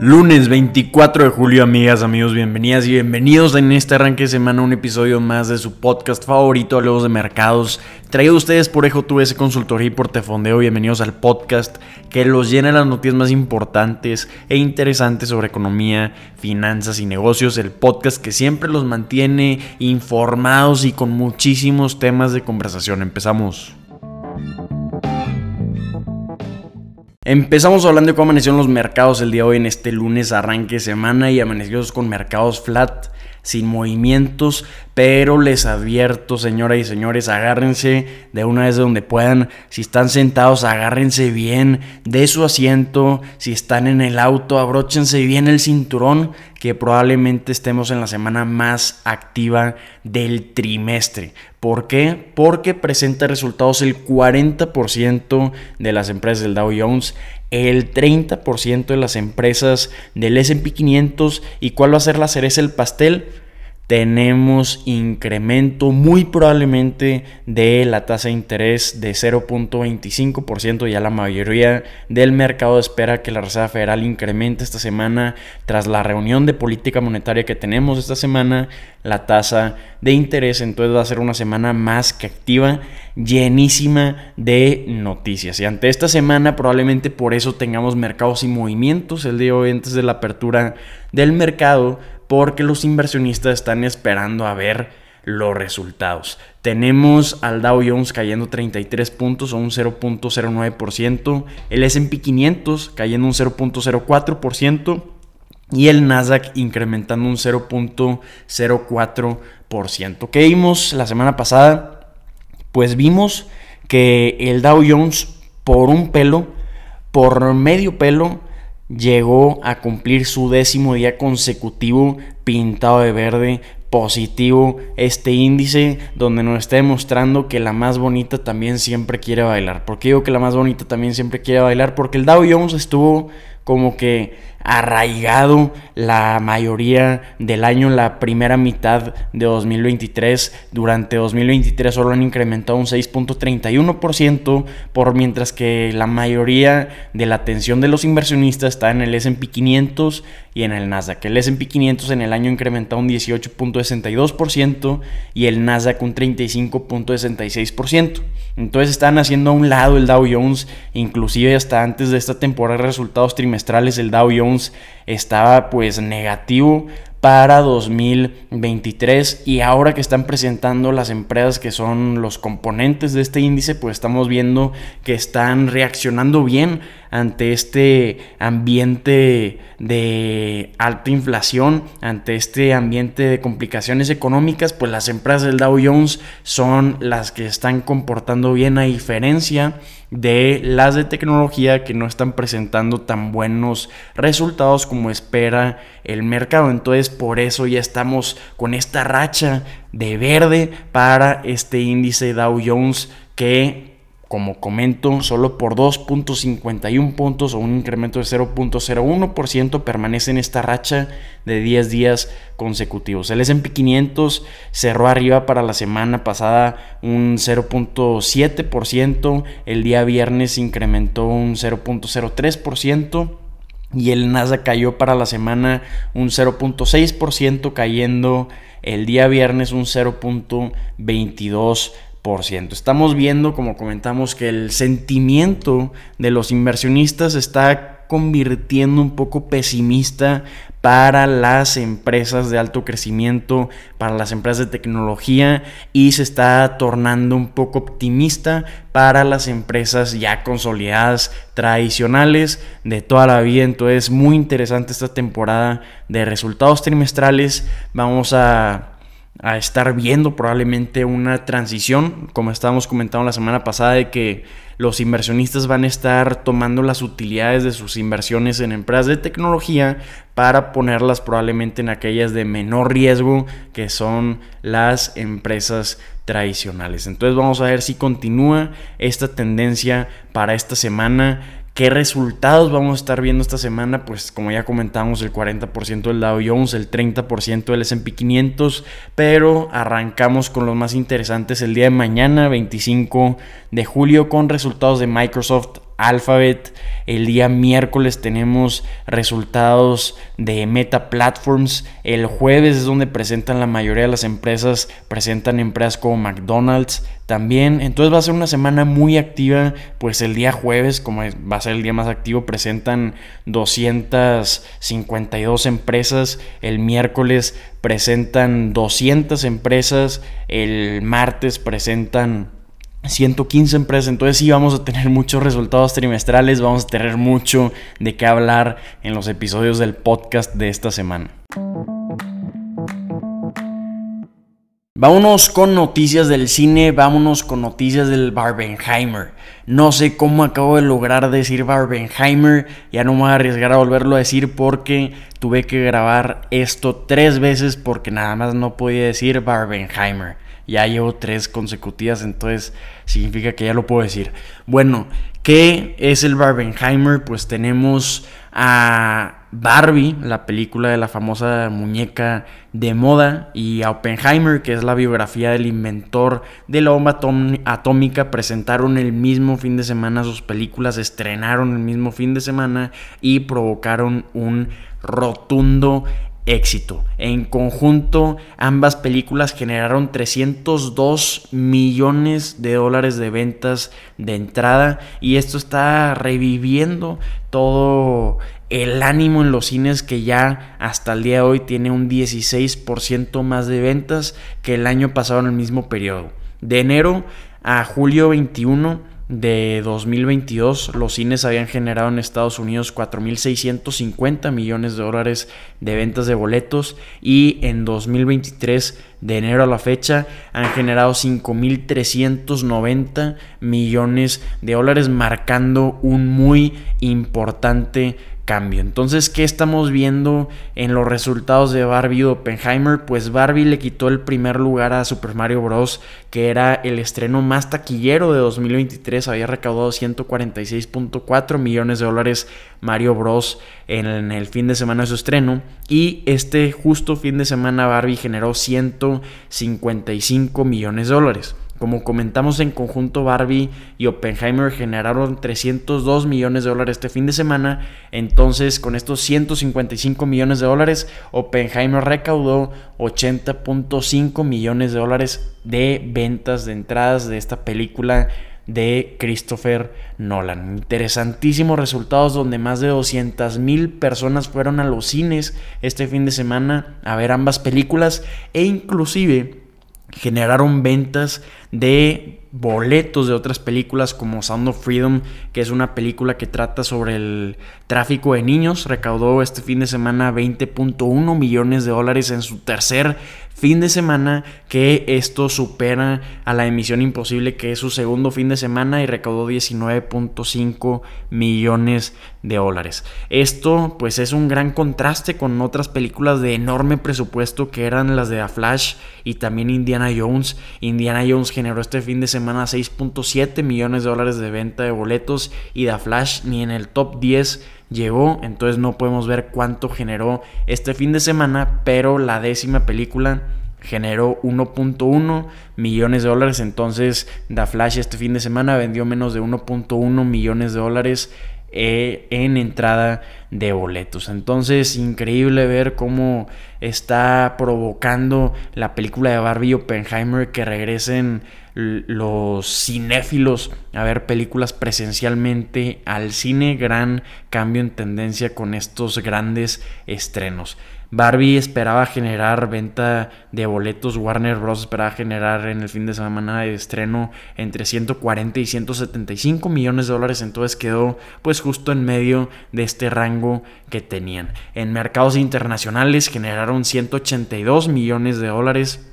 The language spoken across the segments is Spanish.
Lunes 24 de julio, amigas, amigos, bienvenidas y bienvenidos en este arranque de semana un episodio más de su podcast favorito, Hablemos de Mercados, traído a ustedes por Ejo ese Consultoría y Portefondeo. Bienvenidos al podcast que los llena las noticias más importantes e interesantes sobre economía, finanzas y negocios. El podcast que siempre los mantiene informados y con muchísimos temas de conversación. Empezamos. Empezamos hablando de cómo amanecieron los mercados el día de hoy en este lunes arranque semana y amanecimos con mercados flat, sin movimientos, pero les advierto, señoras y señores, agárrense de una vez de donde puedan. Si están sentados, agárrense bien de su asiento. Si están en el auto, abróchense bien el cinturón, que probablemente estemos en la semana más activa del trimestre. ¿Por qué? Porque presenta resultados el 40% de las empresas del Dow Jones, el 30% de las empresas del SP 500. ¿Y cuál va a ser la cereza del pastel? Tenemos incremento muy probablemente de la tasa de interés de 0.25%. Ya la mayoría del mercado espera que la Reserva Federal incremente esta semana tras la reunión de política monetaria que tenemos esta semana la tasa de interés. Entonces va a ser una semana más que activa, llenísima de noticias. Y ante esta semana probablemente por eso tengamos mercados y movimientos el día de hoy antes de la apertura del mercado porque los inversionistas están esperando a ver los resultados. Tenemos al Dow Jones cayendo 33 puntos o un 0.09%, el S&P 500 cayendo un 0.04% y el Nasdaq incrementando un 0.04%. ¿Qué vimos la semana pasada? Pues vimos que el Dow Jones por un pelo, por medio pelo, llegó a cumplir su décimo día consecutivo pintado de verde positivo este índice donde nos está demostrando que la más bonita también siempre quiere bailar. ¿Por qué digo que la más bonita también siempre quiere bailar? Porque el Dow Jones estuvo como que arraigado la mayoría del año, la primera mitad de 2023. Durante 2023 solo han incrementado un 6.31%, por mientras que la mayoría de la atención de los inversionistas está en el S&P 500 y en el Nasdaq. El S&P 500 en el año incrementó un 18.62% y el Nasdaq un 35.66%. Entonces están haciendo a un lado el Dow Jones, inclusive hasta antes de esta temporada de resultados trimestrales el Dow Jones estaba pues negativo para 2023 y ahora que están presentando las empresas que son los componentes de este índice pues estamos viendo que están reaccionando bien ante este ambiente de alta inflación, ante este ambiente de complicaciones económicas, pues las empresas del Dow Jones son las que están comportando bien a diferencia de las de tecnología que no están presentando tan buenos resultados como espera el mercado. Entonces por eso ya estamos con esta racha de verde para este índice Dow Jones que como comento, solo por 2.51 puntos o un incremento de 0.01% permanece en esta racha de 10 días consecutivos. El S&P 500 cerró arriba para la semana pasada un 0.7%, el día viernes incrementó un 0.03% y el Nasdaq cayó para la semana un 0.6%, cayendo el día viernes un 0.22%. Estamos viendo, como comentamos, que el sentimiento de los inversionistas está convirtiendo un poco pesimista para las empresas de alto crecimiento, para las empresas de tecnología y se está tornando un poco optimista para las empresas ya consolidadas tradicionales de toda la vida. Entonces, muy interesante esta temporada de resultados trimestrales. Vamos a a estar viendo probablemente una transición, como estábamos comentando la semana pasada, de que los inversionistas van a estar tomando las utilidades de sus inversiones en empresas de tecnología para ponerlas probablemente en aquellas de menor riesgo, que son las empresas tradicionales. Entonces vamos a ver si continúa esta tendencia para esta semana ¿Qué resultados vamos a estar viendo esta semana? Pues como ya comentamos, el 40% del Dow Jones, el 30% del S&P 500, pero arrancamos con los más interesantes el día de mañana, 25 de julio, con resultados de Microsoft, Alphabet. El día miércoles tenemos resultados de Meta Platforms. El jueves es donde presentan la mayoría de las empresas, presentan empresas como McDonald's también. Entonces va a ser una semana muy activa. Pues el día jueves, como va a ser el día más activo, presentan 252 empresas. El miércoles presentan 200 empresas. El martes presentan 115 empresas, entonces sí vamos a tener muchos resultados trimestrales, vamos a tener mucho de qué hablar en los episodios del podcast de esta semana. Vámonos con noticias del cine, vámonos con noticias del Barbenheimer. No sé cómo acabo de lograr decir Barbenheimer, ya no me voy a arriesgar a volverlo a decir porque tuve que grabar esto tres veces porque nada más no podía decir Barbenheimer. Ya llevo tres consecutivas, entonces significa que ya lo puedo decir. Bueno, ¿qué es el Barbenheimer? Pues tenemos a Barbie, la película de la famosa muñeca de moda, y a Oppenheimer, que es la biografía del inventor de la bomba atómica, presentaron el mismo fin de semana sus películas, estrenaron el mismo fin de semana y provocaron un rotundo éxito. En conjunto, ambas películas generaron 302 millones de dólares de ventas de entrada y esto está reviviendo todo el ánimo en los cines que ya hasta el día de hoy tiene un 16% más de ventas que el año pasado en el mismo periodo. De enero a julio 21 de 2022, los cines habían generado en Estados Unidos 4.650 millones de dólares de ventas de boletos y en 2023, de enero a la fecha, han generado 5.390 millones de dólares, marcando un muy importante cambio. Entonces, ¿qué estamos viendo en los resultados de Barbie y Oppenheimer? Pues Barbie le quitó el primer lugar a Super Mario Bros., que era el estreno más taquillero de 2023. Había recaudado 146.4 millones de dólares Mario Bros. En, el fin de semana de su estreno. Y este justo fin de semana Barbie generó 155 millones de dólares. Como comentamos en conjunto, Barbie y Oppenheimer generaron 302 millones de dólares este fin de semana. Entonces, con estos 155 millones de dólares, Oppenheimer recaudó 80.5 millones de dólares de ventas de entradas de esta película de Christopher Nolan. Interesantísimos resultados donde más de 200 mil personas fueron a los cines este fin de semana a ver ambas películas e inclusive generaron ventas de boletos de otras películas como Sound of Freedom, que es una película que trata sobre el tráfico de niños. Recaudó este fin de semana 20.1 millones de dólares en su tercer fin de semana que esto supera a la emisión imposible que es su segundo fin de semana y recaudó 19.5 millones de dólares. Esto pues es un gran contraste con otras películas de enorme presupuesto que eran las de A Flash y también Indiana Jones. Indiana Jones generó este fin de semana 6.7 millones de dólares de venta de boletos y The Flash ni en el top 10 llegó, entonces no podemos ver cuánto generó este fin de semana, pero la décima película generó 1.1 millones de dólares, entonces The Flash este fin de semana vendió menos de 1.1 millones de dólares eh, en entrada de boletos. Entonces, increíble ver cómo está provocando la película de Barbie Oppenheimer que regresen los cinéfilos a ver películas presencialmente al cine. Gran cambio en tendencia con estos grandes estrenos. Barbie esperaba generar venta de boletos, Warner Bros. esperaba generar en el fin de semana de estreno entre 140 y 175 millones de dólares, entonces quedó pues justo en medio de este rango que tenían. En mercados internacionales generaron 182 millones de dólares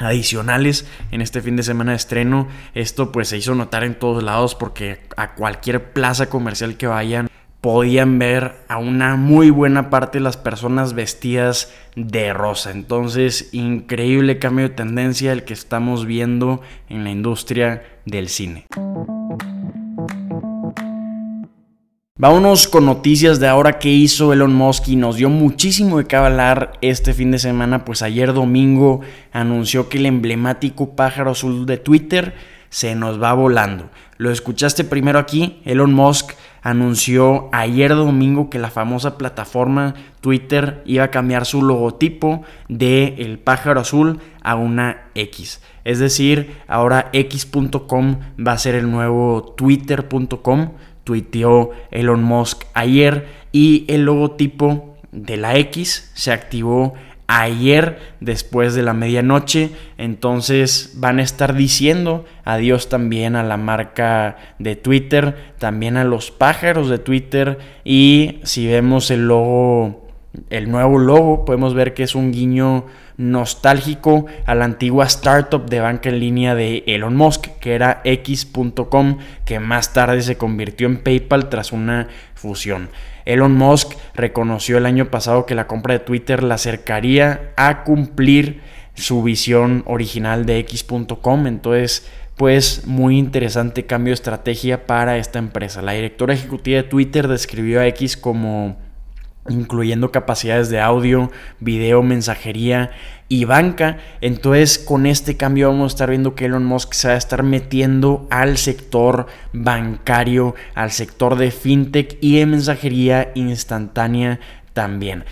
adicionales en este fin de semana de estreno. Esto pues se hizo notar en todos lados porque a cualquier plaza comercial que vayan podían ver a una muy buena parte de las personas vestidas de rosa. Entonces, increíble cambio de tendencia el que estamos viendo en la industria del cine. Vámonos con noticias de ahora que hizo Elon Musk y nos dio muchísimo de qué hablar este fin de semana, pues ayer domingo anunció que el emblemático pájaro azul de Twitter se nos va volando. Lo escuchaste primero aquí, Elon Musk anunció ayer domingo que la famosa plataforma Twitter iba a cambiar su logotipo de el pájaro azul a una X. Es decir, ahora x.com va a ser el nuevo twitter.com. Tuiteó Elon Musk ayer y el logotipo de la X se activó ayer después de la medianoche. Entonces van a estar diciendo adiós también a la marca de Twitter, también a los pájaros de Twitter. Y si vemos el logo, el nuevo logo, podemos ver que es un guiño nostálgico a la antigua startup de banca en línea de Elon Musk, que era X.com, que más tarde se convirtió en PayPal tras una fusión. Elon Musk reconoció el año pasado que la compra de Twitter la acercaría a cumplir su visión original de X.com, entonces pues muy interesante cambio de estrategia para esta empresa. La directora ejecutiva de Twitter describió a X como incluyendo capacidades de audio, video, mensajería y banca. Entonces, con este cambio vamos a estar viendo que Elon Musk se va a estar metiendo al sector bancario, al sector de fintech y de mensajería instantánea también.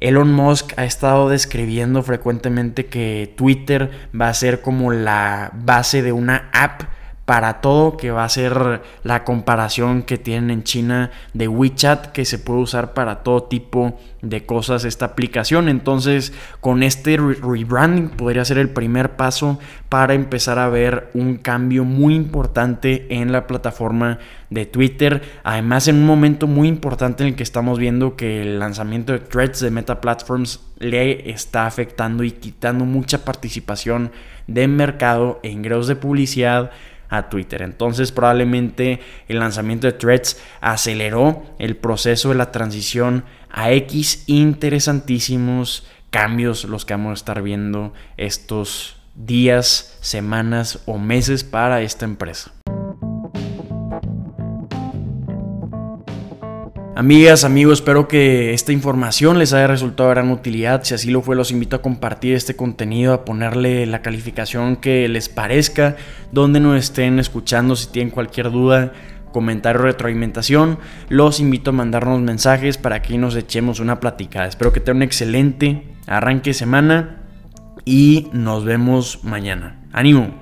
Elon Musk ha estado describiendo frecuentemente que Twitter va a ser como la base de una app para todo, que va a ser la comparación que tienen en China de WeChat, que se puede usar para todo tipo de cosas esta aplicación. Entonces, con este rebranding podría ser el primer paso para empezar a ver un cambio muy importante en la plataforma de Twitter. Además, en un momento muy importante en el que estamos viendo que el lanzamiento de Threads de Meta Platforms le está afectando y quitando mucha participación de mercado e ingresos de publicidad a Twitter. Entonces probablemente el lanzamiento de Threads aceleró el proceso de la transición a X. Interesantísimos cambios los que vamos a estar viendo estos días, semanas o meses para esta empresa. Amigas, amigos, espero que esta información les haya resultado de gran utilidad. Si así lo fue, los invito a compartir este contenido, a ponerle la calificación que les parezca, donde nos estén escuchando. Si tienen cualquier duda, comentario retroalimentación, los invito a mandarnos mensajes para que nos echemos una platicada. Espero que tengan un excelente arranque de semana y nos vemos mañana. ¡Ánimo!